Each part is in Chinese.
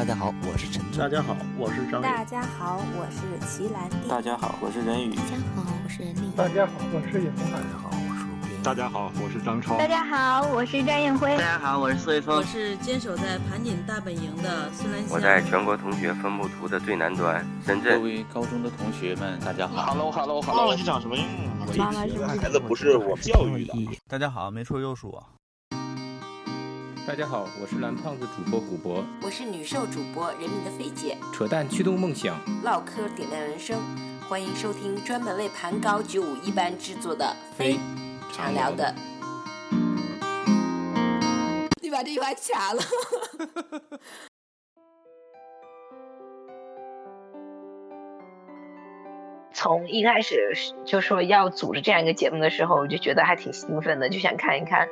大家好，我是陈大家好，我是张大家好，我是齐兰娣。大家好，我是任宇。大家好，我是任丽。大家好，我是尹红。大家好，我是吴斌。大家好，我是张超。大家好，我是张艳辉。大家好，我是苏卫峰。我是坚守在盘锦大本营的孙兰香。我在全国同学分布图的最南端，深圳。各位高中的同学们，大家好。Hello，Hello，Hello。忘了你长什么样啊？妈妈是孩子不是我教育的。大家好，没错，又是我。大家好，我是蓝胖子主播古博，我是女兽主播人民的菲姐，扯淡驱动梦想，唠嗑点亮人生，欢迎收听专门为盘高九五一班制作的非常聊的。你把这句话掐了。从一开始就说要组织这样一个节目的时候，我就觉得还挺兴奋的，就想看一看。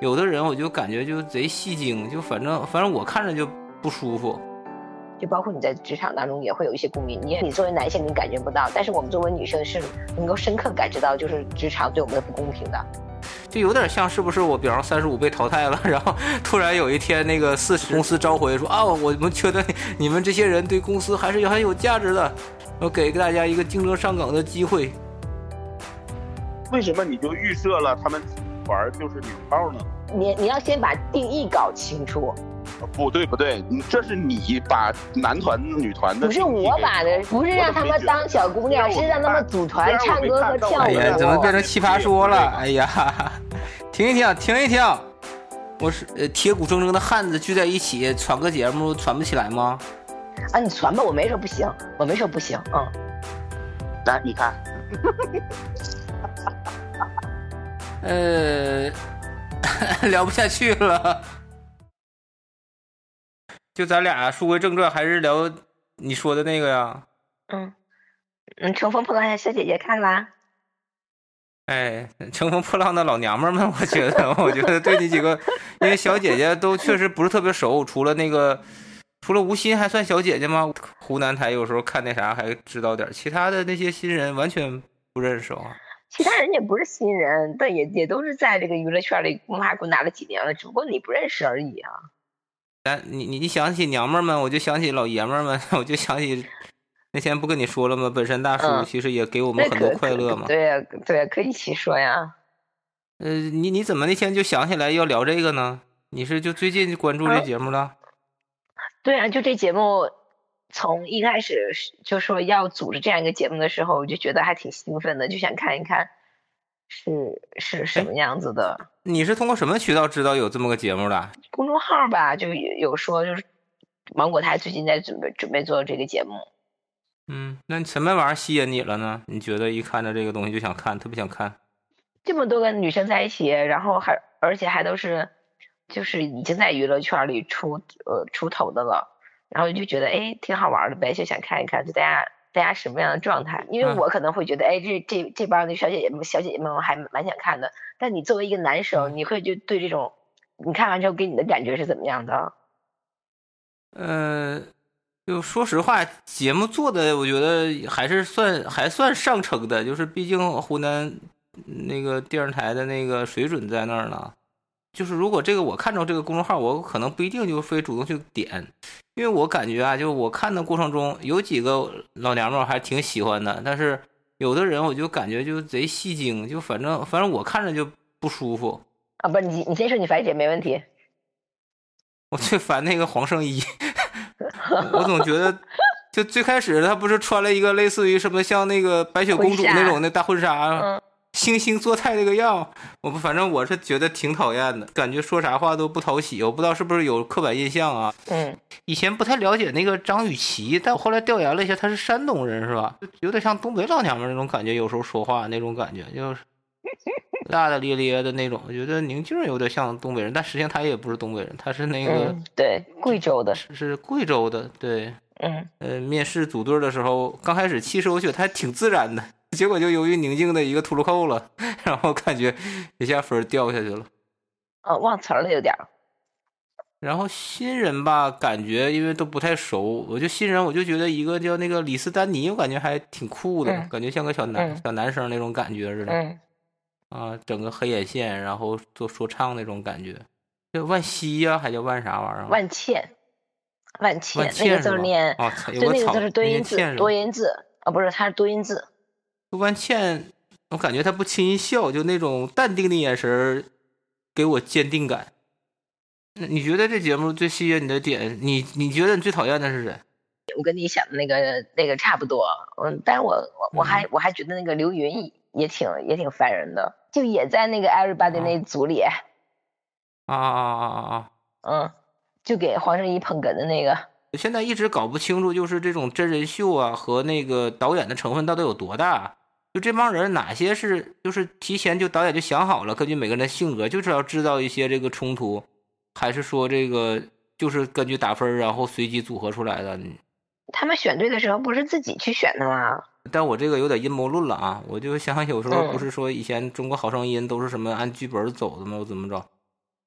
有的人我就感觉就贼戏精，就反正反正我看着就不舒服。就包括你在职场当中也会有一些共鸣，你你作为男性你感觉不到，但是我们作为女生是能够深刻感知到，就是职场对我们的不公平的。就有点像是不是我比方三十五被淘汰了，然后突然有一天那个四十公司召回说啊，我们觉得你们这些人对公司还是很有价值的，我给大家一个竞争上岗的机会。为什么你就预设了他们？玩就是女炮呢？你你要先把定义搞清楚。不对不对，你这是你把男团女团的不是我把的，不是让他们当小姑娘，是让他们组团唱歌和跳舞。哎呀，怎么变成奇葩说了？哎呀，停一停，停一停！我是呃铁骨铮铮的汉子聚在一起传个节目，传不起来吗？啊，你传吧，我没说不行，我没说不行，嗯。来，你看。呃，聊不下去了，就咱俩书归正传，还是聊你说的那个呀？嗯，嗯，乘风破浪的小姐姐看啦？哎，乘风破浪的老娘们们，我觉得，我觉得对你几个，因为小姐姐都确实不是特别熟，除了那个，除了吴昕还算小姐姐吗？湖南台有时候看那啥还知道点，其他的那些新人完全不认识啊。其他人也不是新人，但也也都是在这个娱乐圈里摸爬滚打了几年了，只不过你不认识而已啊。咱你你你想起娘们们，我就想起老爷们们，我就想起那天不跟你说了吗？本山大叔其实也给我们很多快乐嘛。对呀，对呀，可以一起说呀。呃，你你怎么那天就想起来要聊这个呢？你是就最近关注这节目了？对啊，就这节目。从一开始就说要组织这样一个节目的时候，我就觉得还挺兴奋的，就想看一看是是什么样子的。你是通过什么渠道知道有这么个节目的？公众号吧，就有说就是芒果台最近在准备准备做这个节目。嗯，那什么玩意儿吸引你了呢？你觉得一看到这个东西就想看，特别想看。这么多个女生在一起，然后还而且还都是就是已经在娱乐圈里出呃出头的了。然后就觉得哎挺好玩的呗，就想看一看，就大家大家什么样的状态？因为我可能会觉得哎这这这帮的小姐姐们小姐姐们我还蛮想看的。但你作为一个男生，你会就对这种你看完之后给你的感觉是怎么样的？呃，就说实话，节目做的我觉得还是算还算上乘的，就是毕竟湖南那个电视台的那个水准在那儿呢。就是如果这个我看着这个公众号，我可能不一定就非主动去点。因为我感觉啊，就我看的过程中，有几个老娘们儿还挺喜欢的，但是有的人我就感觉就贼戏精，就反正反正我看着就不舒服。啊，不是你你先说你烦姐没问题。我最烦那个黄圣依，我总觉得 就最开始她不是穿了一个类似于什么像那个白雪公主那种的大婚纱。星星做菜那个样，我不，反正我是觉得挺讨厌的，感觉说啥话都不讨喜。我不知道是不是有刻板印象啊？嗯，以前不太了解那个张雨绮，但我后来调研了一下，她是山东人，是吧？有点像东北老娘们那种感觉，有时候说话那种感觉，就是 大大咧咧的那种。我觉得宁静有点像东北人，但实际上她也不是东北人，她是那个对贵州的，是贵州的，对，嗯，呃，面试组队的时候，刚开始其实我觉得她挺自然的。结果就由于宁静的一个秃噜扣了，然后感觉一下分掉下去了。哦，忘词了有点。然后新人吧，感觉因为都不太熟，我就新人我就觉得一个叫那个李斯丹妮，我感觉还挺酷的，感觉像个小男小男生那种感觉似的。啊，整个黑眼线，然后做说唱那种感觉。叫万茜呀，还叫万啥玩意儿？万茜。万茜，那个字念，哦有就那个字是多音字多音字啊，不是，它是多音字。万茜，我感觉她不轻易笑，就那种淡定的眼神儿，给我坚定感。那你觉得这节目最吸引你的点？你你觉得你最讨厌的是谁？我跟你想的那个那个差不多，嗯，但是我我我还我还觉得那个刘云也挺也挺烦人的，就也在那个 Everybody 那组里，啊啊啊啊啊！嗯，就给黄圣依捧哏的那个，现在一直搞不清楚，就是这种真人秀啊和那个导演的成分到底有多大？就这帮人哪些是就是提前就导演就想好了，根据每个人的性格，就是要制造一些这个冲突，还是说这个就是根据打分然后随机组合出来的？他们选对的时候不是自己去选的吗？但我这个有点阴谋论了啊！我就想有时候嗯不是说以前中国好声音都是什么按剧本走的吗？我怎么着？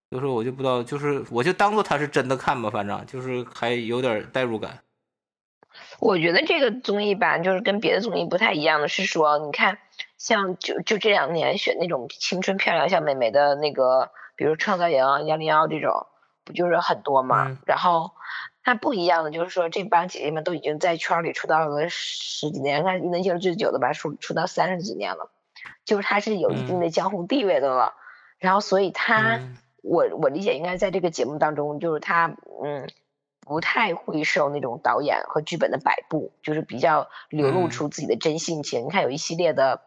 有时候我就不知道，就是我就当做他是真的看吧，反正就是还有点代入感。我觉得这个综艺吧，就是跟别的综艺不太一样的是说，你看，像就就这两年选那种青春漂亮小美眉的那个，比如创造营、幺零幺这种，不就是很多嘛？嗯然后它不一样的就是说，这帮姐姐们都已经在圈儿里出道了十几年，看年轻人最久的吧，出出道三十几年了，就是她是有一定的江湖地位的了。然后所以她，嗯我我理解应该在这个节目当中，就是他嗯。不太会受那种导演和剧本的摆布，就是比较流露嗯出自己的真性情。你看有一系列的，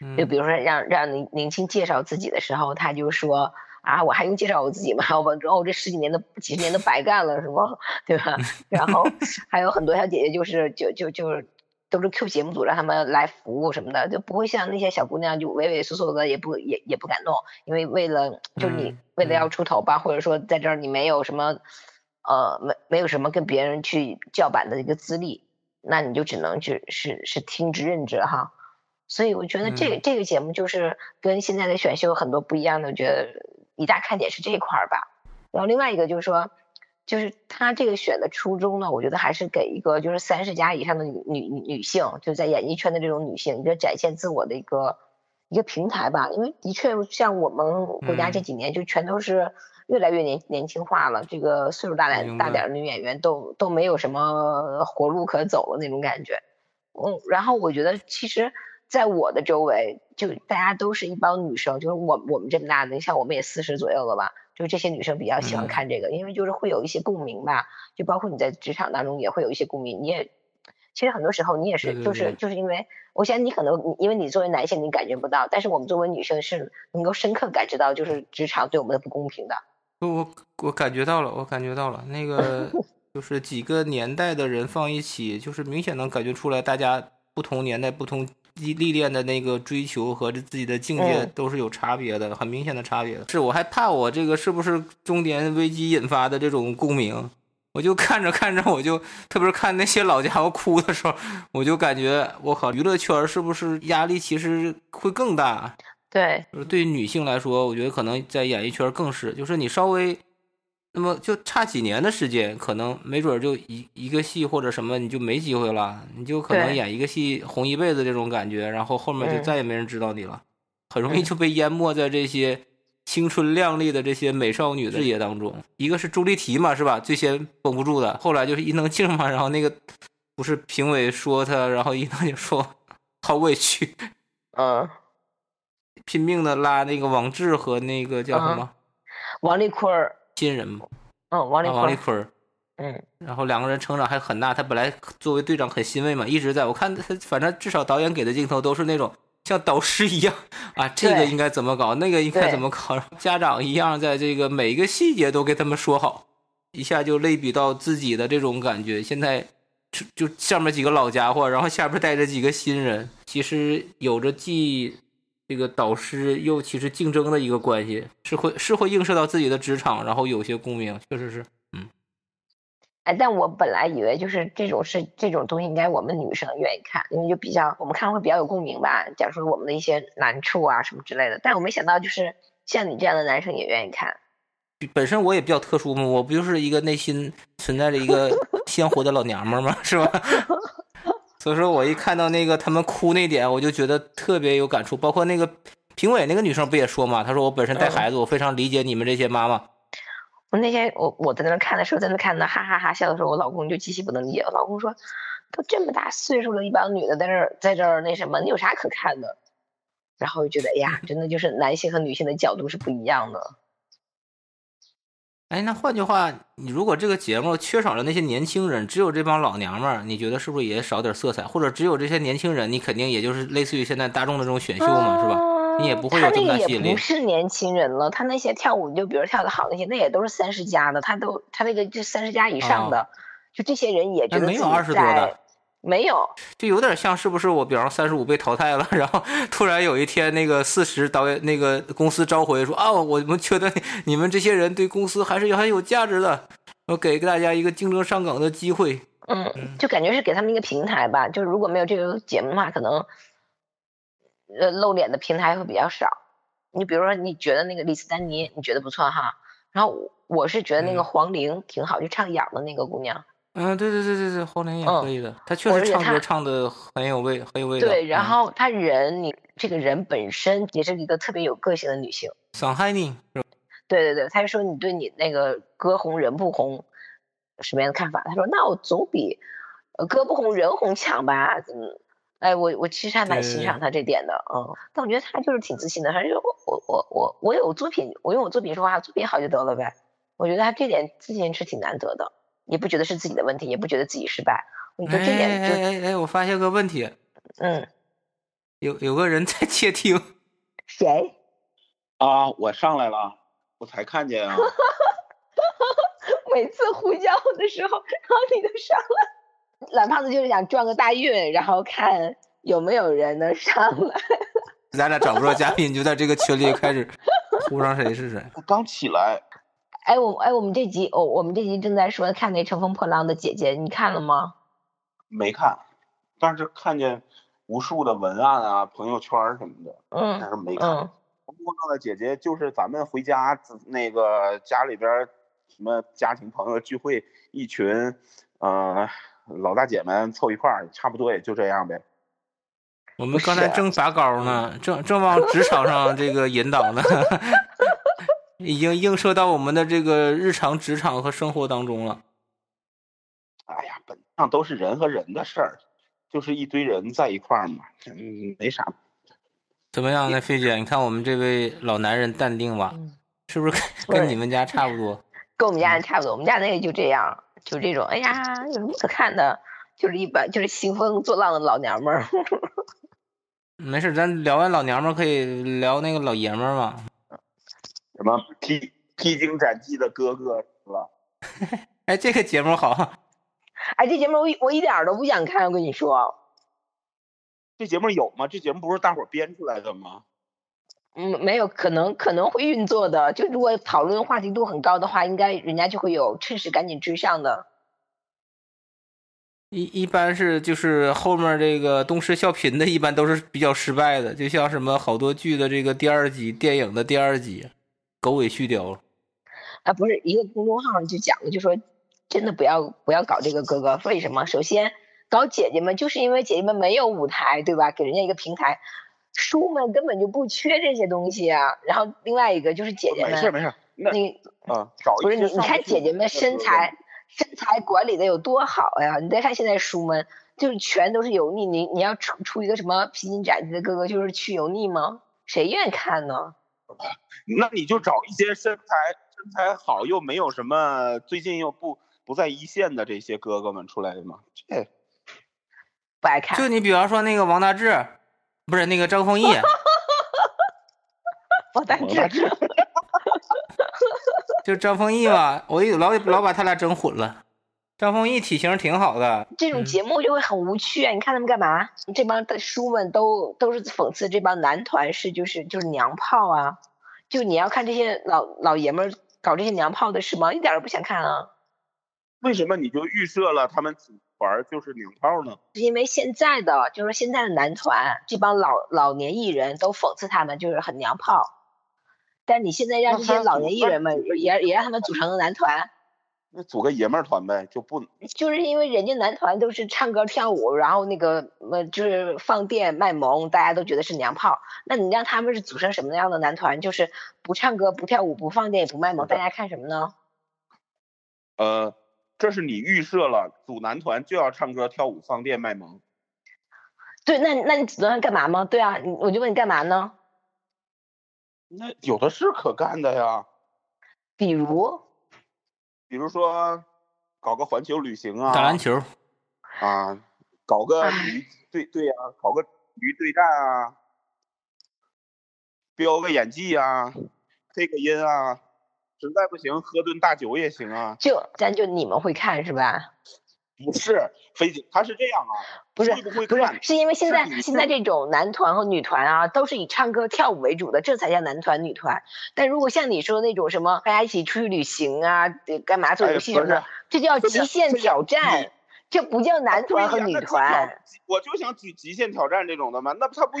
嗯就比如说让让宁宁青介绍自己的时候，他就说啊，我还用介绍我自己吗？我然后我这十几年的几十年都白干了，是吗？对吧？然后还有很多小姐姐就是就就就是都是 Q 节目组让他们来服务什么的，就不会像那些小姑娘就畏畏缩缩的，也不也也不敢弄，因为为了就是你嗯为了要出头吧，或者说在这儿你没有什么。呃，没没有什么跟别人去叫板的一个资历，那你就只能去是是听之任之哈。所以我觉得这这个节目就是跟现在的选秀很多不一样的，我觉得一大看点是这一块儿吧。然后另外一个就是说，就是他这个选的初衷呢，我觉得还是给一个就是三十加以上的女女女女性，就在演艺圈的这种女性一个展现自我的一个一个平台吧。因为的确像我们国家这几年就全都是。越来越年年轻化了，这个岁数大点大点的女演员都都没有什么活路可走了那种感觉。嗯，然后我觉得其实，在我的周围，就大家都是一帮女生，就是我我们这么大的，像我们也四十左右了吧，就是这些女生比较喜欢看这个，因为就是会有一些共鸣吧，就包括你在职场当中也会有一些共鸣，你也。其实很多时候你也是，就是就是因为，我想你可能因为你作为男性你感觉不到，但是我们作为女生是能够深刻感知到，就是职场对我们的不公平的。我我感觉到了，我感觉到了，那个 就是几个年代的人放一起，就是明显能感觉出来，大家不同年代、不同历历练的那个追求和自己的境界都是有差别的，很明显的差别的。是我还怕我这个是不是中年危机引发的这种共鸣？我就看着看着，我就特别是看那些老家伙哭的时候，我就感觉我靠，娱乐圈是不是压力其实会更大？对，就是对于女性来说，我觉得可能在演艺圈更是，就是你稍微，那么就差几年的时间，可能没准就一一个戏或者什么，你就没机会了，你就可能演一个戏红一辈子这种感觉，然后后面就再也没人知道你了，很容易就被淹没在这些青春靓丽的这些美少女的视野当中。一个是朱丽缇嘛，是吧？最先绷不住的，后来就是伊能静嘛，然后那个不是评委说她，然后伊能静说好委屈，嗯。拼命的拉那个王志和那个叫什么、嗯、王丽坤儿新人嘛，嗯，王丽啊、王丽坤儿，嗯，然后两个人成长还很大。他本来作为队长很欣慰嘛，一直在我看他，反正至少导演给的镜头都是那种像导师一样 啊，这个应该怎么搞，那个应该怎么搞，家长一样在这个每一个细节都给他们说好，一下就类比到自己的这种感觉。现在就上面几个老家伙，然后下边带着几个新人，其实有着既。这个导师又其实竞争的一个关系，是会是会映射到自己的职场，然后有些共鸣，确实是，嗯。哎，但我本来以为就是这种是这种东西，应该我们女生愿意看，因为就比较我们看会比较有共鸣吧，讲说我们的一些难处啊什么之类的。但我没想到，就是像你这样的男生也愿意看。本身我也比较特殊嘛，我不就是一个内心存在着一个鲜活的老娘们吗？是吧？所以说我一看到那个他们哭那点，我就觉得特别有感触。包括那个评委那个女生不也说嘛，她说我本身带孩子，我非常理解你们这些妈妈。我那天我我在那看的时候，在那看的哈哈哈笑的时候，我老公就极其不能理解。我老公说：“都这么大岁数了，一帮女的在这儿在这儿那什么，你有啥可看的？”然后就觉得，哎呀，真的就是男性和女性的角度是不一样的。哎，那换句话，你如果这个节目缺少了那些年轻人，只有这帮老娘们儿，你觉得是不是也少点色彩？或者只有这些年轻人，你肯定也就是类似于现在大众的这种选秀嘛，是吧？你也不会有这么大吸引力。不是年轻人了，他那些跳舞，就比如跳的好那些，那也都是三十加的，他都他那个就三十加以上的，就这些人也觉得没有二十多的。没有，就有点像是不是我，比方三十五被淘汰了，然后 突然有一天那个四十导演那个公司召回说啊，我们觉得你们这些人对公司还是很有价值的，我给大家一个竞争上岗的机会。嗯，就感觉是给他们一个平台吧。就是如果没有这个节目的话，可能呃露脸的平台会比较少。你比如说，你觉得那个李斯丹妮，你觉得不错哈。然后我是觉得那个黄龄挺好，就唱痒的那个姑娘。嗯，对对对对对，黄龄也可以的，他确实唱歌唱的很有味，很有味道。对，然后他人，你这个人本身也是一个特别有个性的女性。上海呢？对对对，他就说你对你那个歌红人不红什么样的看法？他说那我总比歌不红人红强吧？嗯，哎，我我其实还蛮欣赏他这点的，嗯，但我觉得他就是挺自信的，他就我我我我我有作品，我用我作品说话，作品好就得了呗。我觉得他这点自信是挺难得的。也不觉得是自己的问题，也不觉得自己失败。我觉得这点就哎哎哎，我发现个问题，嗯，有有个人在窃听，谁？啊，我上来了，我才看见啊。每次呼叫的时候，然后你就上来。懒胖子就是想撞个大运，然后看有没有人能上来。咱俩找不着嘉宾，就在这个群里开始呼上谁是谁。我 刚起来。哎，我哎，我们这集，哦，我们这集正在说看那《乘风破浪的姐姐》，你看了吗？没看，但是看见无数的文案啊、朋友圈什么的，嗯，但是没看。乘风破浪的姐姐就是咱们回家那个家里边什么家庭朋友聚会，一群呃老大姐们凑一块儿，差不多也就这样呗。我们刚才正拔高呢，正正往职场上这个引导呢。已经映射到我们的这个日常职场和生活当中了。哎呀，本质上都是人和人的事儿，就是一堆人在一块儿嘛，嗯，没啥。怎么样呢，菲姐？你看我们这位老男人淡定吧，是不是跟你们家差不多？跟我们家人差不多，我们家那个就这样，就这种。哎呀，有什么可看的？就是一般，就是兴风作浪的老娘们儿。没事，咱聊完老娘们儿，可以聊那个老爷们儿嘛。什么披披荆斩棘的哥哥是吧？哎，这个节目好。哎，这节目我我一点都不想看，我跟你说。这节目有吗？这节目不是大伙编出来的吗？嗯，没有，可能可能会运作的。就如果讨论话题度很高的话，应该人家就会有趁势赶紧追上的。一一般是就是后面这个东施效颦的，一般都是比较失败的。就像什么好多剧的这个第二集，电影的第二集。狗尾续貂了，啊，不是一个公众号上就讲了，就说真的不要不要搞这个哥哥，为什么？首先搞姐姐们，就是因为姐姐们没有舞台，对吧？给人家一个平台，叔们根本就不缺这些东西啊。然后另外一个就是姐姐们，没事没事，那你啊，找不是你你看姐姐们身材身材管理的有多好呀？你再看现在叔们，就是全都是油腻，你你要出出一个什么披荆斩棘的哥哥，就是去油腻吗？谁愿意看呢？那你就找一些身材身材好又没有什么最近又不不在一线的这些哥哥们出来的嘛？这不爱看。就你比方说那个王大治，不是那个张丰毅。王大治。就张丰毅吧，我一老老把他俩整混了。张丰毅体型挺好的。这种节目就会很无趣啊！你看他们干嘛？这帮的叔们都都是讽刺这帮男团是就是就是娘炮啊。就你要看这些老老爷们儿搞这些娘炮的事吗？一点都不想看啊！为什么你就预设了他们组团就是娘炮呢？是因为现在的就是现在的男团这帮老老年艺人都讽刺他们就是很娘炮，但你现在让这些老年艺人们也也让他们组成个男团。那组个爷们儿团呗，就不就是因为人家男团都是唱歌跳舞，然后那个呃就是放电卖萌，大家都觉得是娘炮。那你让他们是组成什么样的男团？就是不唱歌、不跳舞、不放电、也不卖萌，大家看什么呢？呃，这是你预设了组男团就要唱歌、跳舞、放电、卖萌。对，那那你组团干嘛吗？对啊，你我就问你干嘛呢？那有的是可干的呀，比如，比如说搞个环球旅行啊，打篮球啊，搞个鱼对对呀、搞个鱼对战啊，飙个演技啊，配个音啊，实在不行喝顿大酒也行啊。就咱就你们会看是吧？不是，飞姐，他是这样啊，不是会不会不是看，是因为现在现在这种男团和女团啊，都是以唱歌跳舞为主的，这才叫男团女团。但如果像你说那种什么大家一起出去旅行啊，呃干嘛做哎游戏什么的，这叫极限挑战，这不叫男团和女团。我就想举极限挑战这种的嘛，那他不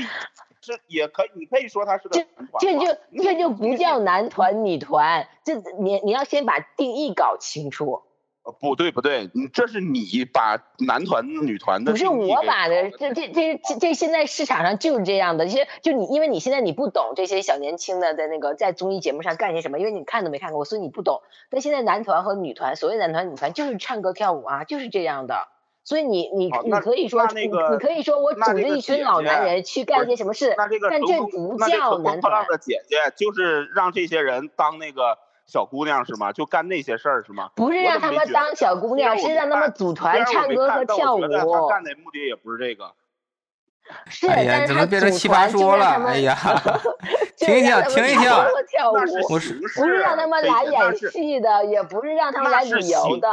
这也可以？你可以说他是个男团这就这就不叫男团女团，这你你要先把定义搞清楚。呃不对不对，你这是你把男团女团的不是我把的，这这这这这现在市场上就是这样的。其实就你，因为你现在你不懂这些小年轻的在那个在综艺节目上干些什么，因为你看都没看过，所以你不懂。但现在男团和女团，所谓男团女团就是唱歌跳舞啊，就是这样的。所以你你你可以说，你可以说我组织一群老男人去干一些什么事，但这不叫男团。的姐姐就是让这些人当那个小姑娘是吗？就干那些事儿是吗？不是让他们当小姑娘，是让他们组团唱歌和跳觉得他舞。干的目的也不是这个。是，哎呀怎么变成组奇葩说了哎呀 停一停停一停歌跳舞那，是我是，不是让他们来演戏的，也不是让他们来旅游的，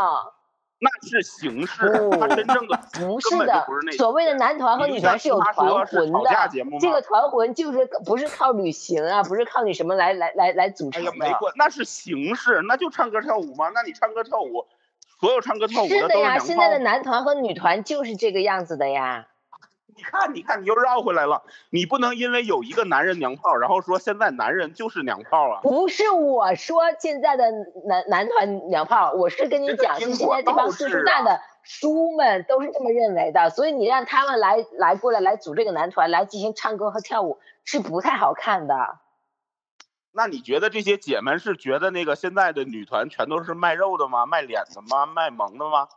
那是形式，真正的 不是的。所谓的男团和女团是有团魂的，这个团魂就是不是靠旅行啊，不是靠你什么来来来来组哎呀，没关，那是形式，那就唱歌跳舞吗？那你唱歌跳舞，所有唱歌跳舞是的呀，的都是娘现在的。男团和女团就是这个样子的呀。你看，你看，你又绕回来了。你不能因为有一个男人娘炮，然后说现在男人就是娘炮啊。不是我说现在的男男团娘炮，我是跟你讲，是现在这帮倒岁数置啊大的叔们都是这么认为的，所以你让他们来来过来来组这个男团来进行唱歌和跳舞是不太好看的。那你觉得这些姐们是觉得那个现在的女团全都是卖肉的吗？卖脸的吗？卖萌的吗？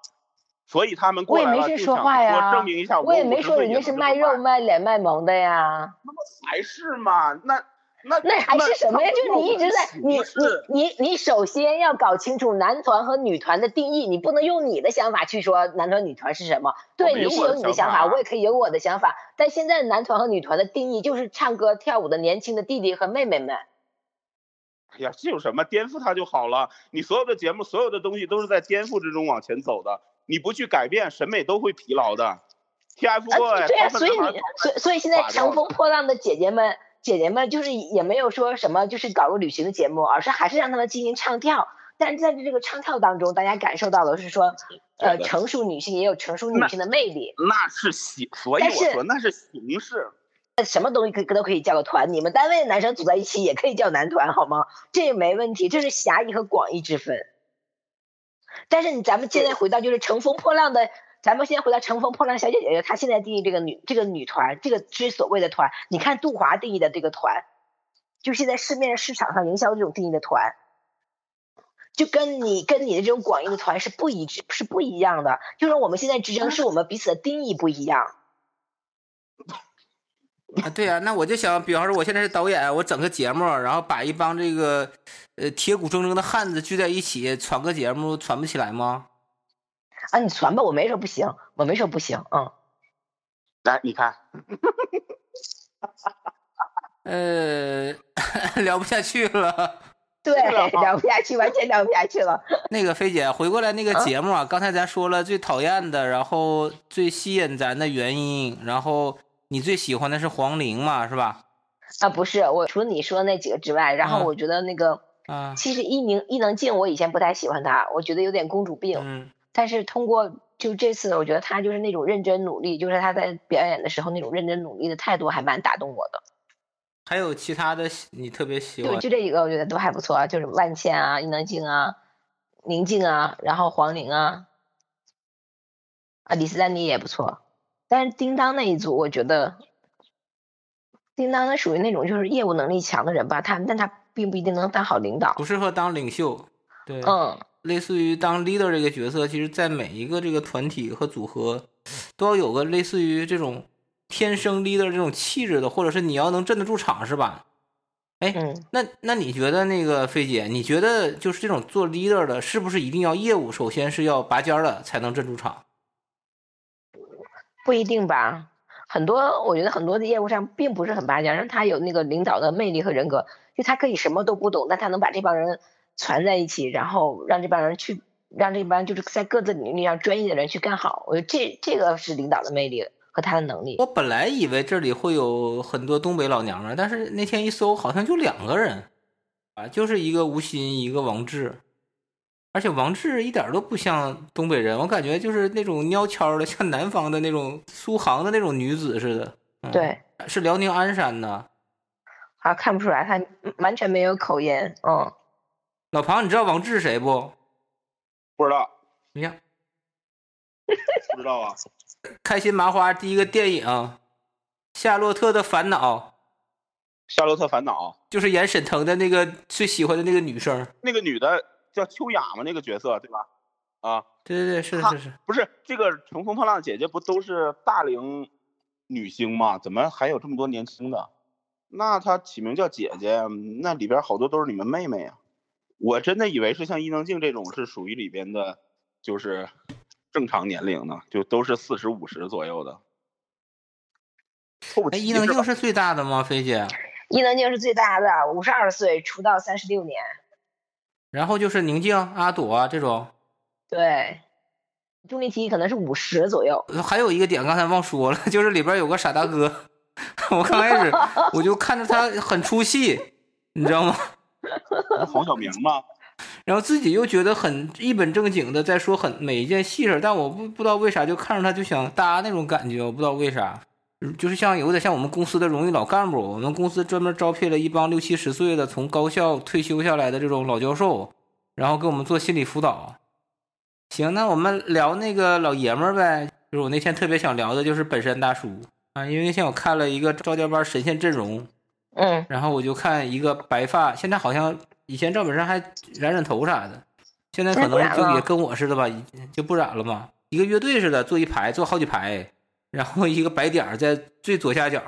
所以他们过来了就想是说话呀证明一下我也没说人家是卖肉、卖脸、卖萌的呀。那不还是嘛？那那那还是什么呀？就你一直在你你你你首先要搞清楚男团和女团的定义，你不能用你的想法去说男团女团是什么。对，你是有你的想法想法，我也可以有我的想法。但现在男团和女团的定义就是唱歌跳舞的年轻的弟弟和妹妹们。哎呀，这有什么颠覆它就好了？你所有的节目，所有的东西都是在颠覆之中往前走的。你不去改变，审美都会疲劳的。TFBOYS，、啊，对啊，所以你所以所以现在乘风破浪的姐姐们姐姐们就是也没有说什么就是搞个旅行的节目，而是还是让他们进行唱跳。但是在这个唱跳当中，大家感受到的是说，呃，成熟女性也有成熟女性的魅力。那是形，所以我说那是形式。什么东西可都可以叫个团，你们单位的男生组在一起也可以叫男团，好吗？这也没问题，这是狭义和广义之分。但是你咱们现在回到就是乘风破浪的，咱们现在回到乘风破浪小姐姐，她现在定义这个女这个女团，这个之所谓的团，你看杜华定义的这个团，就现在市面市场上营销这种定义的团，就跟你跟你的这种广义的团是不一致，是不一样的。就是我们现在之争是我们彼此的定义不一样。啊，对呀、那我就想，比方说我现在是导演，我整个节目，然后把一帮这个呃铁骨铮铮的汉子聚在一起传个节目，传不起来吗？啊，你传吧，我没说不行，我没说不行，嗯。来，你看，呃，聊不下去了。对，聊不下去，完全聊不下去了。那个菲姐，回过来那个节目啊，刚才咱说了最讨厌的，然后最吸引咱的原因，然后你最喜欢的是黄龄嘛，是吧？啊，不是，我除了你说的那几个之外，然后嗯我觉得那个，啊，其实伊宁伊能静，我以前不太喜欢她，我觉得有点公主病。嗯但是通过就这次，我觉得她就是那种认真努力，就是她在表演的时候那种认真努力的态度，还蛮打动我的。还有其他的你特别喜对，欢？就这几个我觉得都还不错啊，就是万茜啊、伊能静啊、宁静啊，然后黄龄啊，啊李斯丹妮也不错。但是叮当那一组，我觉得叮当他属于那种就是业务能力强的人吧，他但他并不一定能当好领导。不适合当领袖。对，嗯，类似于当 leader 这个角色，其实在每一个这个团体和组合，都要有个类似于这种天生 leader 这种气质的，或者是你要能镇得住场，是吧？哎，那那你觉得那个菲姐，你觉得就是这种做 leader 的，是不是一定要业务首先是要拔尖的才能镇住场？不一定吧，很多我觉得很多的业务上并不是很拔尖，让他有那个领导的魅力和人格，就他可以什么都不懂，但他能把这帮人攒在一起，然后让这帮人去，让这帮就是在各自领域上专业的人去干好。我觉得这这个是领导的魅力和他的能力。我本来以为这里会有很多东北老娘们，但是那天一搜，好像就两个人，啊，就是一个吴昕，一个王志。而且王志一点都不像东北人，我感觉就是那种蔫悄的，像南方的那种苏杭的那种女子似的。对，是辽宁鞍山的。啊，看不出来，他完全没有口音。嗯，老庞，你知道王志是谁不？不知道。你看，不知道啊。开心麻花第一个电影《夏洛特的烦恼》。夏洛特烦恼就是演沈腾的那个最喜欢的那个女生。那个女的。叫秋雅吗？那个角色对吧？啊，对对对，是是是，不是这个《乘风破浪的姐姐》不都是大龄女星吗？怎么还有这么多年轻的？那她起名叫姐姐，那里边好多都是你们妹妹啊！我真的以为是像伊能静这种是属于里边的，就是正常年龄呢，就都是四十五十左右的。哎，伊能静是最大的吗？菲姐？伊能静是最大的，五十二岁出道三十六年。然后就是宁静、阿朵啊这种，对，钟丽缇可能是五十左右。还有一个点刚才忘说了，就是里边有个傻大哥，我刚开始 我就看着他很出戏，你知道吗？黄晓明吗？然后自己又觉得很一本正经的在说很每一件细事，但我不不知道为啥就看着他就想搭那种感觉，我不知道为啥，就是像有点像我们公司的荣誉老干部，我们公司专门招聘了一帮六七十岁的从高校退休下来的这种老教授，然后给我们做心理辅导。行，那我们聊那个老爷们儿呗，就是我那天特别想聊的就是本山大叔啊，因为那天我看了一个赵家班神仙阵容，嗯，然后我就看一个白发，现在好像以前赵本山还染染头啥的，现在可能就也跟我似的吧，就不染了嘛，一个乐队似的坐一排，坐好几排。然后一个白点在最左下角，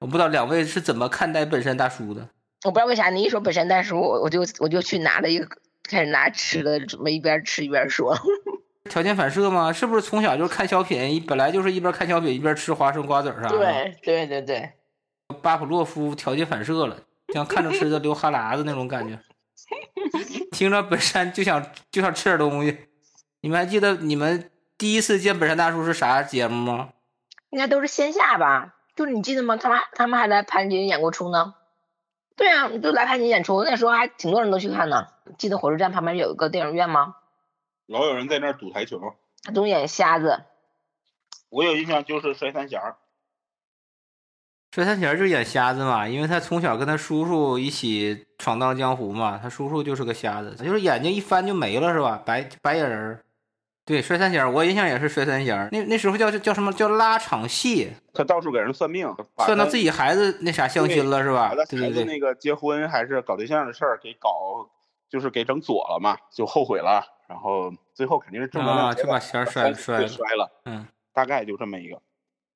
我不知道两位是怎么看待本山大叔的。我不知道为啥你一说本山大叔，我我就我就去拿了一个，开始拿吃的，准备一边吃一边说。条件反射吗？是不是从小就是看小品，本来就是一边看小品一边吃花生瓜子啥的？对对对对。巴甫洛夫条件反射了，像看着吃的流哈喇子那种感觉。听着本山就想就想吃点东西。你们还记得你们第一次见本山大叔是啥节目吗？应该都是线下吧？就是你记得吗？他们他们还来盘锦演过出呢。对啊，就来盘锦演出，那时候还挺多人都去看呢。记得火车站旁边有一个电影院吗？老有人在那儿赌台球。他总演瞎子。我有印象就是摔三弦。摔三弦就演瞎子嘛，因为他从小跟他叔叔一起闯荡江湖嘛，他叔叔就是个瞎子，就是眼睛一翻就没了是吧？白白眼人。对，摔三弦，我印象也是摔三弦。那那时候叫叫什么叫拉场戏？他到处给人算命，算到自己孩子那啥相亲了是吧？对对对，那个结婚还是搞对象的事儿给搞，就是给整左了嘛，就后悔了，然后最后肯定是正能量，就把弦摔摔摔了。嗯，大概就这么一个。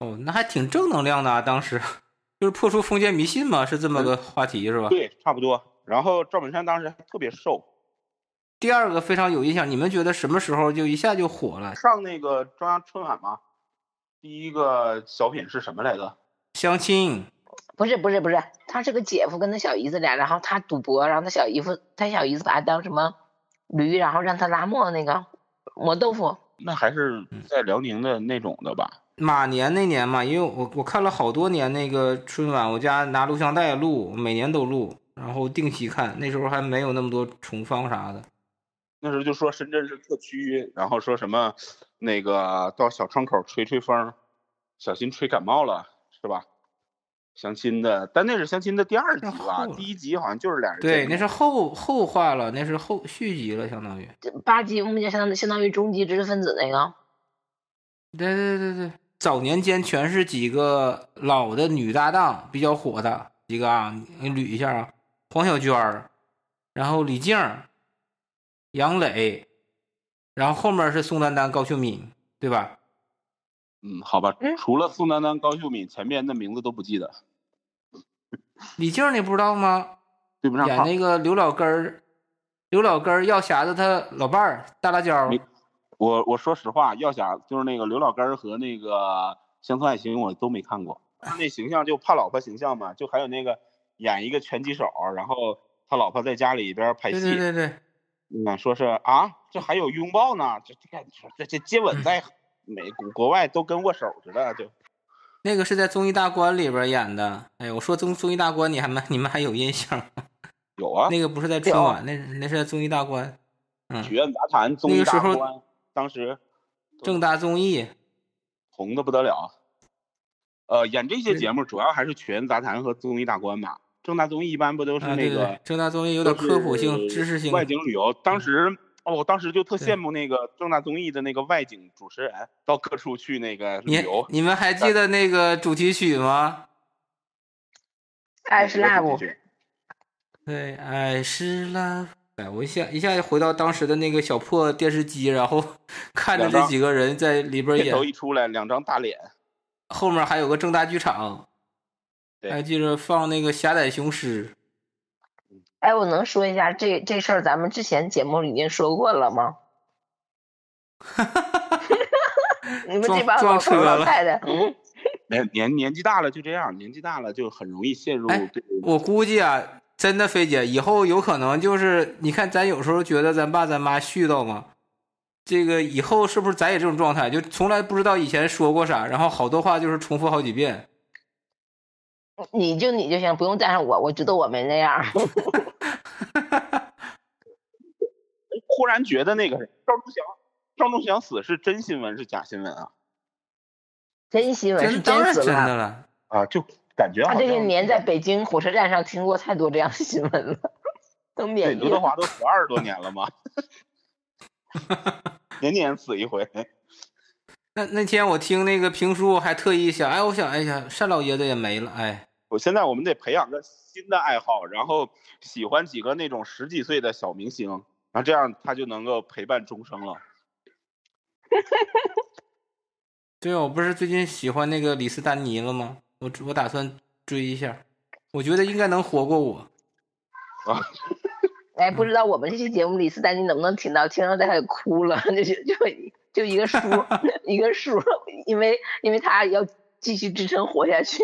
哦，那还挺正能量的啊，当时 就是破除封建迷信嘛，是这么个话题是吧？对，差不多。然后赵本山当时特别瘦。第二个非常有印象，你们觉得什么时候就一下就火了？上那个中央春晚吗？第一个小品是什么来着？相亲？不是不是不是，他是个姐夫跟他小姨子俩，然后他赌博，然后他小姨夫他小姨子把他当什么驴，然后让他拉磨那个磨豆腐。那还是在辽宁的那种的吧？马年那年嘛，因为我我看了好多年那个春晚，我家拿录像带录，每年都录，然后定期看。那时候还没有那么多重放啥的。那时候就说深圳是特区，然后说什么那个到小窗口吹吹风，小心吹感冒了，是吧？相亲的，但那是相亲的第二集吧？第一集好像就是俩人。对，那是后后话了，那是后续集了，相当于。八集我们就相当于相当于终极知识分子那个。对对对对，早年间全是几个老的女搭档比较火的几个啊，你捋一下啊，黄小娟儿，然后李静。杨磊、然后后面是宋丹丹、高秀敏，对吧？嗯，好吧，除了宋丹丹、高秀敏，前面的名字都不记得。李静你不知道吗？对不上演那个刘老根儿，刘老根儿药匣子他老伴儿大辣椒。我我说实话，药匣就是那个刘老根儿和那个《乡村爱情》，我都没看过。他那形象就怕老婆形象嘛，就还有那个演一个拳击手，然后他老婆在家里边拍戏。对对对对。嗯，说是啊，这还有拥抱呢，这这这接吻在 美国国外都跟握手似的，就。那个是在综艺大观里边演的。哎，我说综综艺大观，你还没你们还有印象？有啊。那个不是在春晚，那那是在综艺大观。嗯。曲苑杂谈综艺大观，当时正大综艺红的不得了。呃，演这些节目主要还是曲苑杂谈和综艺大观吧。正大综艺一般不都是那个？正大综艺有点科普性、知识性。外景旅游，当时哦，我当时就特羡慕那个正大综艺的那个外景主持人，到各处去那个旅游。你们还记得那个主题曲吗？爱是 love。对，爱是 love。哎，我一下一下就回到当时的那个小破电视机，然后看着这几个人在里边演。头一出来，两张大脸。后面还有个正大剧场。还记着放那个《侠胆雄狮》。哎，我能说一下这这事儿？咱们之前节目里已经说过了吗？哈哈哈哈哈！你们这帮老头老太太，嗯，年年年纪大了就这样，年纪大了就很容易陷入。我估计啊，真的飞姐以后有可能就是，你看咱有时候觉得咱爸咱妈絮叨吗，这个以后是不是咱也这种状态？就从来不知道以前说过啥，然后好多话就是重复好几遍。你就你就行，不用带上我，我觉得我没那样。忽然觉得那个赵忠祥，赵忠祥死是真新闻是假新闻啊？真新闻是真死了啊！就感觉他这些年在北京火车站上听过太多这样的新闻了，都免刘德华都死二十多年了吗？年年死一回。那那天我听那个评书，还特意想，哎，我想，哎呀，单老爷子也没了，哎。我现在我们得培养个新的爱好，然后喜欢几个那种十几岁的小明星，然后这样他就能够陪伴终生了。对我不是最近喜欢那个李斯丹妮了吗？我我打算追一下，我觉得应该能活过我。啊！哎，不知道我们这期节目李斯丹妮能不能听到？听到他就哭了，就就就一个数，一个数，因为因为他要继续支撑活下去。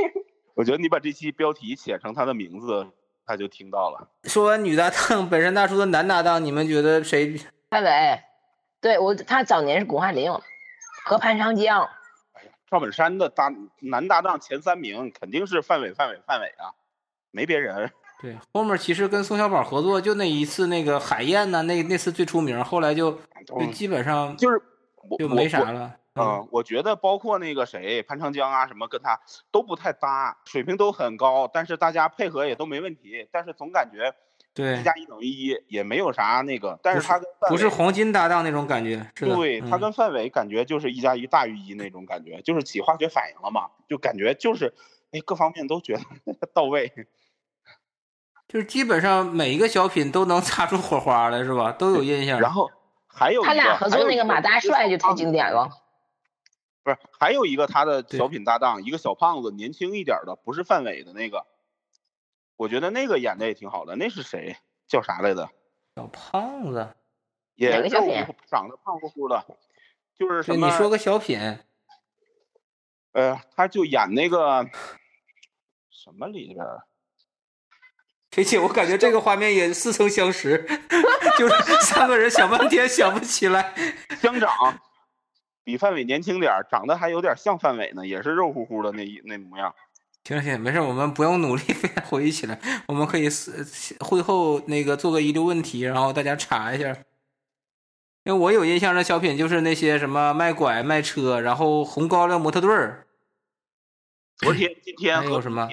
我觉得你把这期标题写成他的名字，他就听到了。说完女搭档，本山大叔的男搭档，你们觉得谁？范伟，对我，他早年是巩汉林和潘长江。哎呀，赵本山的搭男搭档前三名肯定是范伟，范伟，范伟啊，没别人。对，后面其实跟宋小宝合作就那一次，那个海燕呢，那那次最出名，后来就就基本上就是就没啥了。嗯，我觉得包括那个谁潘长江啊，什么跟他都不太搭，水平都很高，但是大家配合也都没问题。但是总感觉对一加一等于一，也没有啥那个。但是他跟不是黄金搭档那种感觉，对他跟范伟感觉就是一加一大于一那种感觉，就是起化学反应了嘛，就感觉就是哎各方面都觉得 到位，就是基本上每一个小品都能 擦出火花来，是吧？都有印象。然后还有他俩合作那个马大帅就太经典了。不是，还有一个他的小品搭档，一个小胖子，年轻一点的，不是范伟的那个，我觉得那个演的也挺好的。那是谁？叫啥来着？小胖子，也个小品？长得胖乎乎的，就是什么？你说个小品？呃，他就演那个什么里边？而且我感觉这个画面也似曾相识，就是三个人想半天想不起来。乡长。比范伟年轻点长得还有点像范伟呢，也是肉乎乎的那那模样。行行，没事，我们不用努力回忆起来，我们可以会后那个做个遗留问题，然后大家查一下。因为我有印象的小品就是那些什么卖拐卖车，然后红高粱模特队儿。昨天、今天还有什么？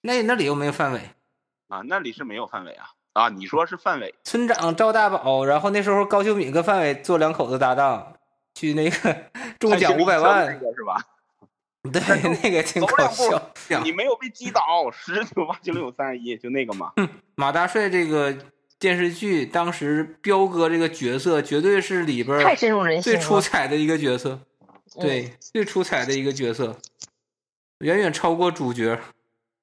那那里又没有范伟啊？那里是没有范伟啊？啊，你说是范伟？村长赵大宝，然后那时候高秀敏跟范伟做两口子搭档。去那个 中奖五百万，那个是吧？对，那个挺搞笑。你没有被击倒，十九八九六三十一，就那个嘛。马大帅这个电视剧当时彪哥这个角色绝对是里边太深入人心最出彩的一个角色，嗯对，最出彩的一个角色，远远超过主角。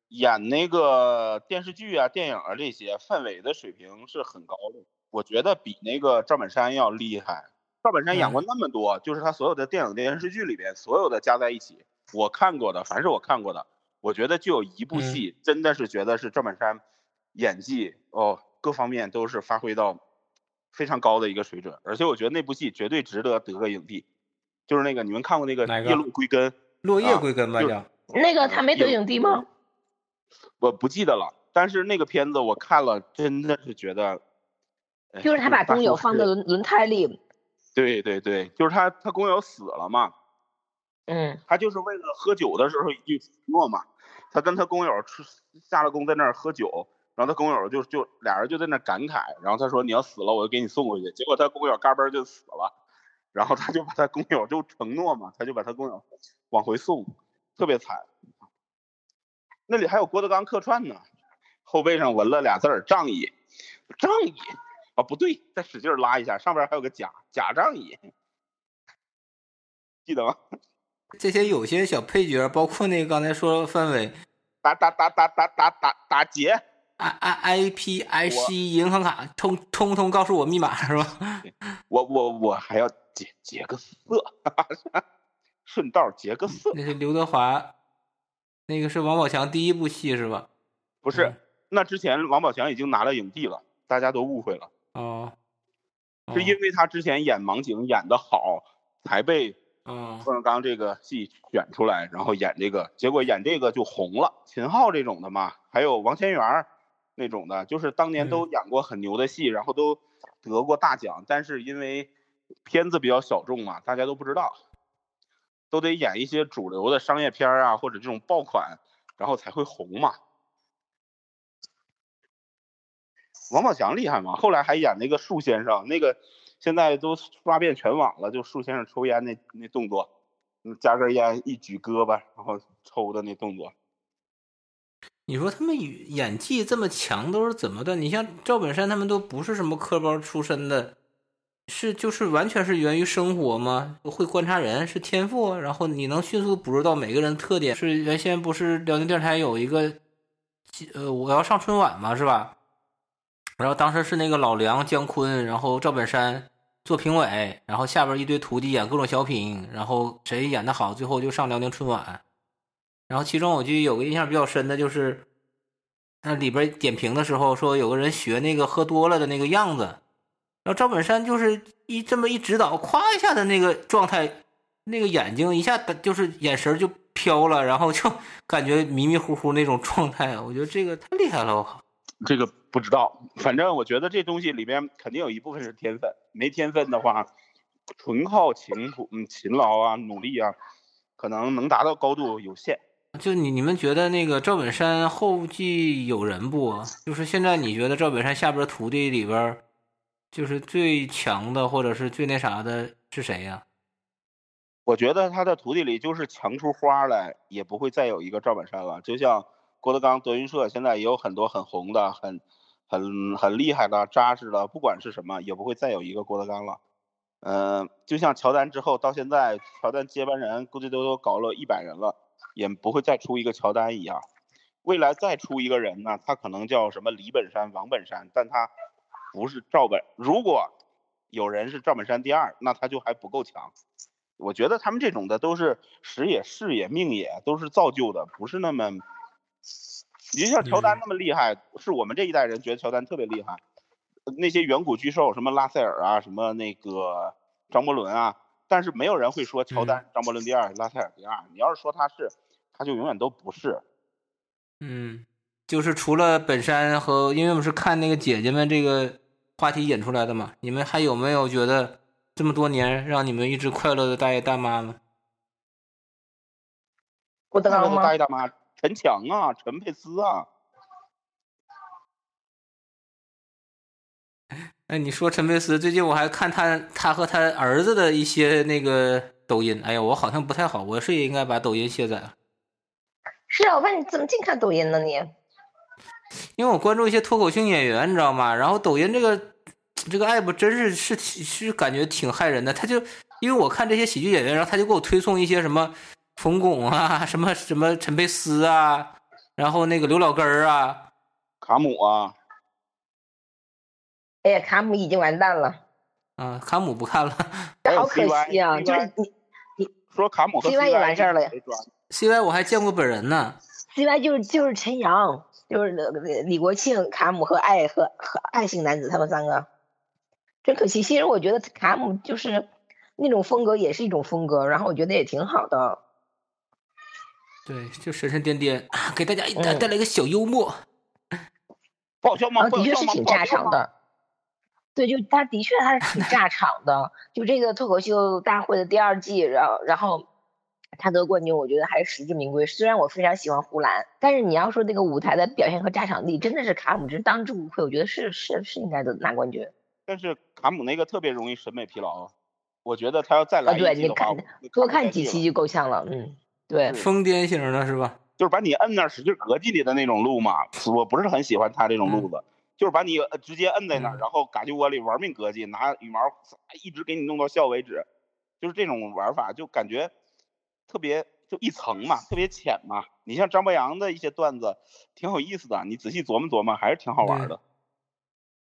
演那个电视剧啊、电影啊这些，范伟的水平是很高的，我觉得比那个赵本山要厉害。赵本山演过那么多，就是他所有的电影、电视剧里边，所有的加在一起，我看过的，凡是我看过的，我觉得就有一部戏，真的是觉得是赵本山演技哦各方面都是发挥到非常高的一个水准，而且我觉得那部戏绝对值得得个影帝，就是那个你们看过那个《叶落归根》？落叶啊归根吧，那个他没得影帝吗？我不记得了，但是那个片子我看了，真的是觉得，哎就是他把工友放在轮轮胎里，对对对，就是他他工友死了嘛，嗯，他就是为了喝酒的时候一句承诺嘛，他跟他工友吃下了工在那儿喝酒，然后他工友就就俩人就在那儿感慨，然后他说你要死了我就给你送回去，结果他工友嘎嘣就死了，然后他就把他工友就承诺嘛，他就把他工友往回送，特别惨。那里还有郭德纲客串呢，后背上纹了俩字儿“仗义”，仗义啊不对，再使劲拉一下，上边还有个假假仗义，记得吗？这些有些小配角，包括那个刚才说范伟打打打打打打打打劫，，I I I P I C 银行卡通通通告诉我密码是吧？我我我还要劫劫个色，顺道劫个色，那是刘德华，那个是王宝强第一部戏是吧？不是，那之前王宝强已经拿了影帝了，大家都误会了，哦，是因为他之前演盲井演的好，才被嗯冯小刚这个戏选出来，然后演这个，结果演这个就红了。秦昊这种的嘛，还有王千源儿那种的，就是当年都演过很牛的戏，然后都得过大奖，但是因为片子比较小众嘛，大家都不知道，都得演一些主流的商业片儿啊，或者这种爆款，然后才会红嘛。王宝强厉害吗，后来还演那个树先生，那个现在都刷遍全网了，就树先生抽烟那那动作，嗯，夹根烟一举胳膊，然后抽的那动作。你说他们演技这么强都是怎么的？你像赵本山他们都不是什么科班出身的，是就是完全是源于生活吗？会观察人是天赋，然后你能迅速捕捉到每个人的特点。是原先不是辽宁电视台有一个，呃，我要上春晚嘛，是吧？然后当时是那个老梁、姜昆，然后赵本山做评委，然后下边一堆徒弟演各种小品，然后谁演的好，最后就上辽宁春晚。然后其中我就有个印象比较深的就是，那里边点评的时候说有个人学那个喝多了的那个样子，然后赵本山就是一这么一指导，咵一下的那个状态，那个眼睛一下就是眼神就飘了，然后就感觉迷迷糊糊那种状态，我觉得这个太厉害了，我靠！这个不知道，反正我觉得这东西里边肯定有一部分是天分，没天分的话，纯靠勤苦、嗯勤劳啊、努力啊，可能能达到高度有限。就你你们觉得那个赵本山后继有人不？就是现在你觉得赵本山下边徒弟里边，就是最强的或者是最那啥的是谁呀、我觉得他的徒弟里就是强出花来，也不会再有一个赵本山了。就像郭德纲、德云社，现在也有很多很红的、很很很厉害的、扎实的，不管是什么，也不会再有一个郭德纲了。嗯、就像乔丹之后到现在，乔丹接班人估计都都搞了一百人了，也不会再出一个乔丹一样。未来再出一个人呢，他可能叫什么李本山、王本山，但他不是赵本。如果有人是赵本山第二，那他就还不够强。我觉得他们这种的都是时也、势也、命也，都是造就的，不是那么。你就像乔丹那么厉害，是我们这一代人觉得乔丹特别厉害。那些远古巨兽，什么拉塞尔啊，什么那个张伯伦啊，但是没有人会说乔丹、张伯伦第二，拉塞尔第二。你要是说他是，他就永远都不是。嗯，就是除了本山和，因为我们是看那个姐姐们这个话题引出来的嘛，你们还有没有觉得这么多年让你们一直快乐的大爷大妈呢？郭德纲吗大？爷大妈，陈强啊，陈佩斯啊，哎，你说陈佩斯，最近我还看他他和他儿子的一些那个抖音，哎呀，我好像不太好，我是也应该把抖音卸载了。是啊，我问你怎么净看抖音呢你？因为我关注一些脱口秀演员，你知道吗？然后抖音这个这个 app 真是是是感觉挺害人的。他就因为我看这些喜剧演员，然后他就给我推送一些什么冯巩啊，什么什么陈佩斯啊，然后那个刘老根儿啊，卡姆啊。哎呀，卡姆已经完蛋了。啊，卡姆不看了，好可惜啊！就是你你说卡姆和 CY 也完事儿了呀？CY 我还见过本人呢。CY 就是就是陈阳，就是李国庆、卡姆和爱和和爱姓男子他们三个，真可惜。其实我觉得卡姆就是那种风格也是一种风格，然后我觉得也挺好的。对，就神神颠颠，给大家带带来一个小幽默。爆笑吗？的确是挺炸场的。对，就他的确他是挺炸场的。就这个脱口秀大会的第二季，然后然后他得冠军，我觉得还是实至名归。虽然我非常喜欢呼兰，但是你要说那个舞台的表现和炸场力，真的是卡姆真当之无愧。我觉得是是是应该的拿冠军。但是卡姆那个特别容易审美疲劳，我觉得他要再来啊，对，你看多看几期就够呛了。嗯，对，疯癫型的是吧？就是把你摁那儿使劲膈进你的那种路嘛，我不是很喜欢他这种路子。嗯就是把你直接摁在那儿，然后嘎叽窝里玩命膈进，拿羽毛一直给你弄到笑为止，就是这种玩法，就感觉特别就一层嘛，特别浅嘛。你像张博洋的一些段子，挺有意思的，你仔细琢磨琢磨，还是挺好玩的。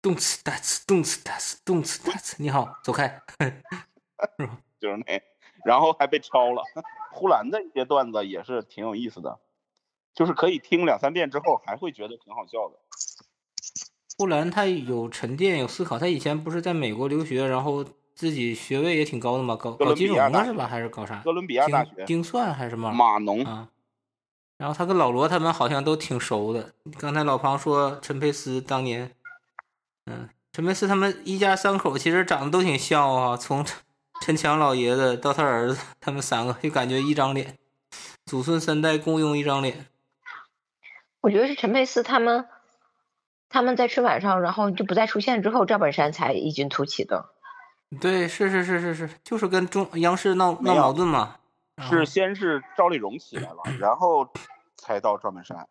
动词大词，动词大词，动词大词。你好，走开。是吧？就是那，然后还被抄了。呼兰的一些段子也是挺有意思的，就是可以听两三遍之后还会觉得挺好笑的。呼兰他有沉淀，有思考。他以前不是在美国留学，然后自己学位也挺高的嘛，搞搞金融的是吧？还是搞啥？哥伦比亚大学精算还是什么？码农啊。然后他跟老罗他们好像都挺熟的。刚才老庞说陈佩斯当年，嗯，陈佩斯他们一家三口其实长得都挺像啊，从陈强老爷子到他儿子，他们三个就感觉一张脸，祖孙三代共用一张脸。我觉得是陈佩斯他们。他们在春晚上，然后就不再出现之后，赵本山才异军突起的。对，是是是是是，就是跟中央视闹闹矛盾嘛。是先是赵丽蓉起来了，然后才到赵本山。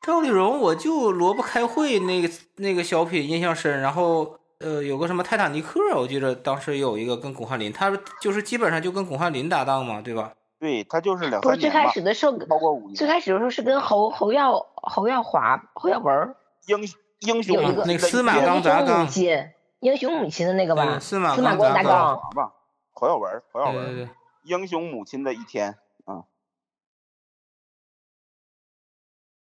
赵丽蓉，我就萝卜开会那个那个小品印象深，然后呃有个什么泰坦尼克，我记得当时有一个跟巩汉林，他就是基本上就跟巩汉林搭档嘛，对吧？对他就是两不是最开始的时候。最开始的时候是跟侯侯耀侯耀华侯耀文英英雄有一个那个司马光砸缸，英雄母亲的那个吧，司马司马光砸缸吧，侯耀文侯耀文，对对对，英雄母亲的一天啊，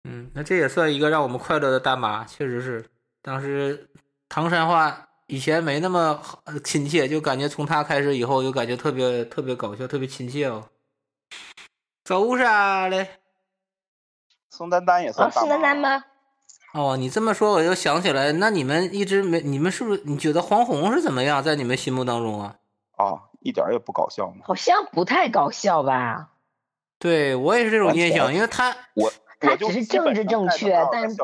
嗯，那这也算一个让我们快乐的大妈，确实是当时唐山话以前没那么亲切，就感觉从他开始以后，就感觉特别特别搞笑，特别亲切哦。走啥嘞？宋丹丹也算大宋丹丹吗？哦，你这么说我就想起来，那你们一直没，你们是不是你觉得黄宏是怎么样，在你们心目当中啊？哦，一点也不搞笑吗？好像不太搞笑吧？对我也是这种印象，因为他我他只是政治正确，但是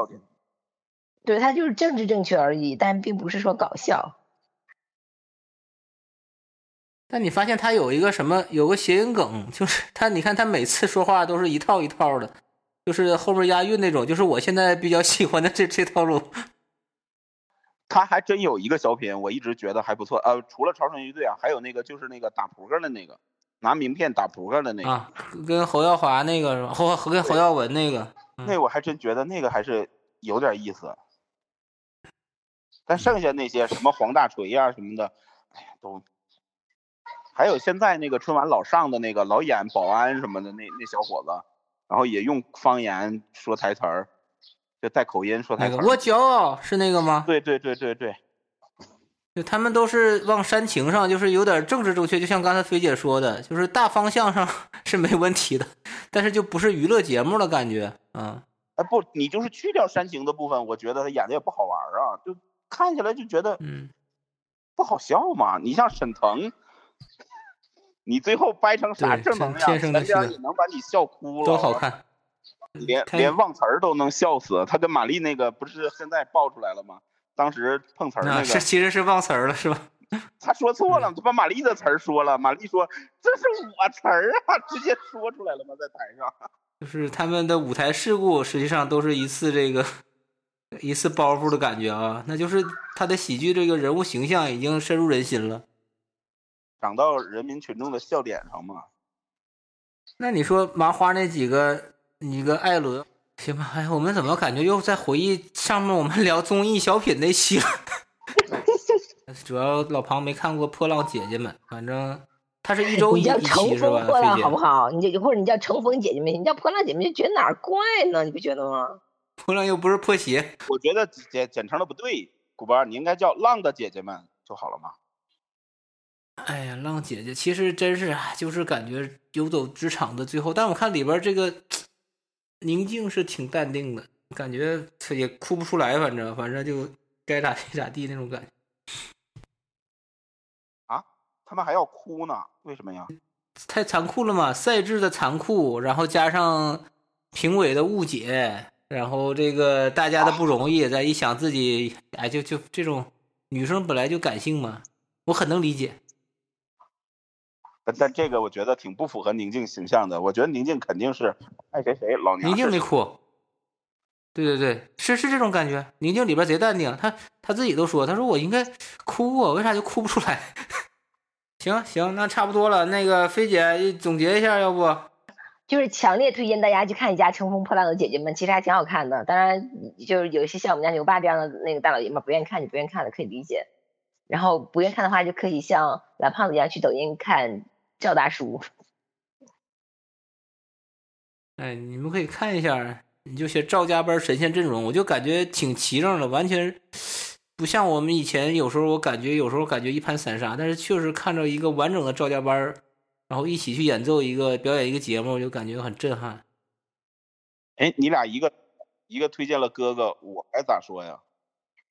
对他就是政治正确而已，但并不是说搞笑。但你发现他有一个什么，有个谐音梗，就是他，你看他每次说话都是一套一套的，就是后面押韵那种，就是我现在比较喜欢的这这套路。他还真有一个小品，我一直觉得还不错。呃，除了超神乐队啊，还有那个就是那个打扑克的那个，拿名片打扑克的那个，啊，跟侯耀华那个是吧？侯跟侯耀文那个，嗯、那我还真觉得那个还是有点意思。但剩下那些什么黄大锤呀、啊、什么的，哎呀都。还有现在那个春晚老上的那个老演保安什么的那那小伙子，然后也用方言说台词儿，就带口音说台词。那个我骄傲是那个吗？对对对对对，就他们都是往煽情上，就是有点政治正确，就像刚才菲姐说的，就是大方向上 是没问题的，但是就不是娱乐节目的感觉，啊。哎不，你就是去掉煽情的部分，我觉得他演的也不好玩啊，就看起来就觉得嗯不好笑嘛。你像沈腾。你最后掰成啥正能量，人家也能把你笑哭了，都好看，连连忘词儿都能笑死。他跟马丽那个不是现在爆出来了吗？当时碰词儿那个，是其实是忘词儿了，是吧？他说错了，他把马丽的词儿说了。马丽说：“这是我词儿啊！” 直接说出来了吗？在台上。就是他们的舞台事故实际上都是一次这个一次包袱的感觉啊，那就是他的喜剧这个人物形象已经深入人心了，长到人民群众的笑点上嘛。那你说麻花那几个，一个艾伦，行吧？哎，我们怎么感觉又在回忆上面我们聊综艺小品那期了？主要老庞没看过《破浪姐姐们》，反正他是一周一你叫一乘风期是吧？破浪好不好？你就或者你叫乘风姐姐们，你叫破浪姐妹，就觉得哪儿怪呢？你不觉得吗？破浪又不是破鞋，我觉得简简称的不对，古巴，你应该叫浪的姐姐们就好了嘛。哎呀，浪姐姐其实真是啊，就是感觉游走职场的最后，但我看里边这个宁静是挺淡定的，感觉她也哭不出来，反正反正就该咋地咋地那种感觉。啊，他们还要哭呢？为什么呀？太残酷了嘛，赛制的残酷，然后加上评委的误解，然后这个大家的不容易，再一想自己，哎，就就这种女生本来就感性嘛，我很能理解。但但这个我觉得挺不符合宁静形象的。我觉得宁静肯定是爱谁谁，老娘宁静是没哭，对对对，是是这种感觉。宁静里边贼淡定，她她自己都说，她说我应该哭啊，为啥就哭不出来？行行，那差不多了。那个菲姐总结一下，要不？就是强烈推荐大家去看一下《乘风破浪的姐姐们》，其实还挺好看的。当然，就是有一些像我们家牛爸这样的那个大老爷们不愿意看，你不愿意看的可以理解。然后不愿意看的话，就可以像蓝胖子一样去抖音看赵大叔。哎，你们可以看一下，你就写赵家班神仙阵容，我就感觉挺齐整的，完全不像我们以前有时候我感觉有时候感觉一盘散沙，但是确实看着一个完整的赵家班儿，然后一起去演奏一个表演一个节目，就感觉很震撼。哎，你俩一个一个推荐了哥哥，我该咋说呀？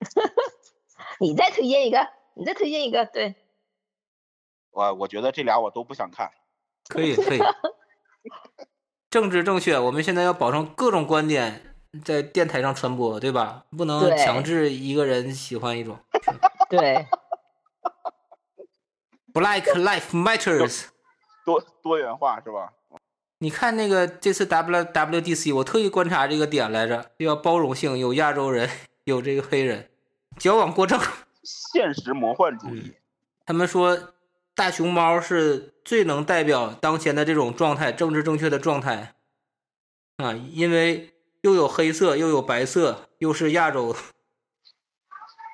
你再推荐一个，你再推荐一个，对，我我觉得这俩我都不想看。可以可以，政治正确，我们现在要保证各种观点在电台上传播，对吧？不能强制一个人喜欢一种。对，Black Life Matters。多多元化是吧？你看那个这次 W WDC，我特意观察这个点来着，要包容性，有亚洲人，有这个黑人，矫枉过正。现实魔幻主义。他们说大熊猫是最能代表当前的这种状态，政治正确的状态啊，因为又有黑色，又有白色，又是亚洲。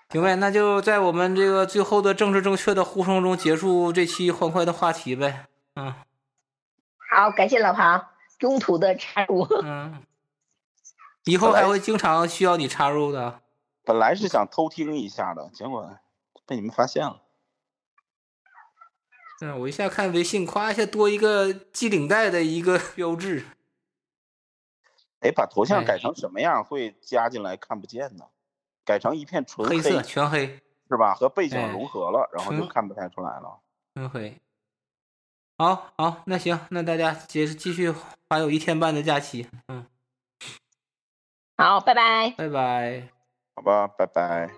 行呗，那就在我们这个最后的政治正确的呼声中结束这期欢快的话题呗。嗯好，感谢老庞中途的插入。嗯，以后还会经常需要你插入的。本来是想偷听一下的，结果被你们发现了。嗯，我一下看微信，夸一下多一个系领带的一个标志。哎，把头像哎改成什么样会加进来看不见呢？改成一片纯黑色全黑是吧？和背景哎融合了，然后就看不太出来了。全黑。好好，那行，那大家接着继续还有一天半的假期。嗯，好，拜拜。拜拜。好吧，拜拜。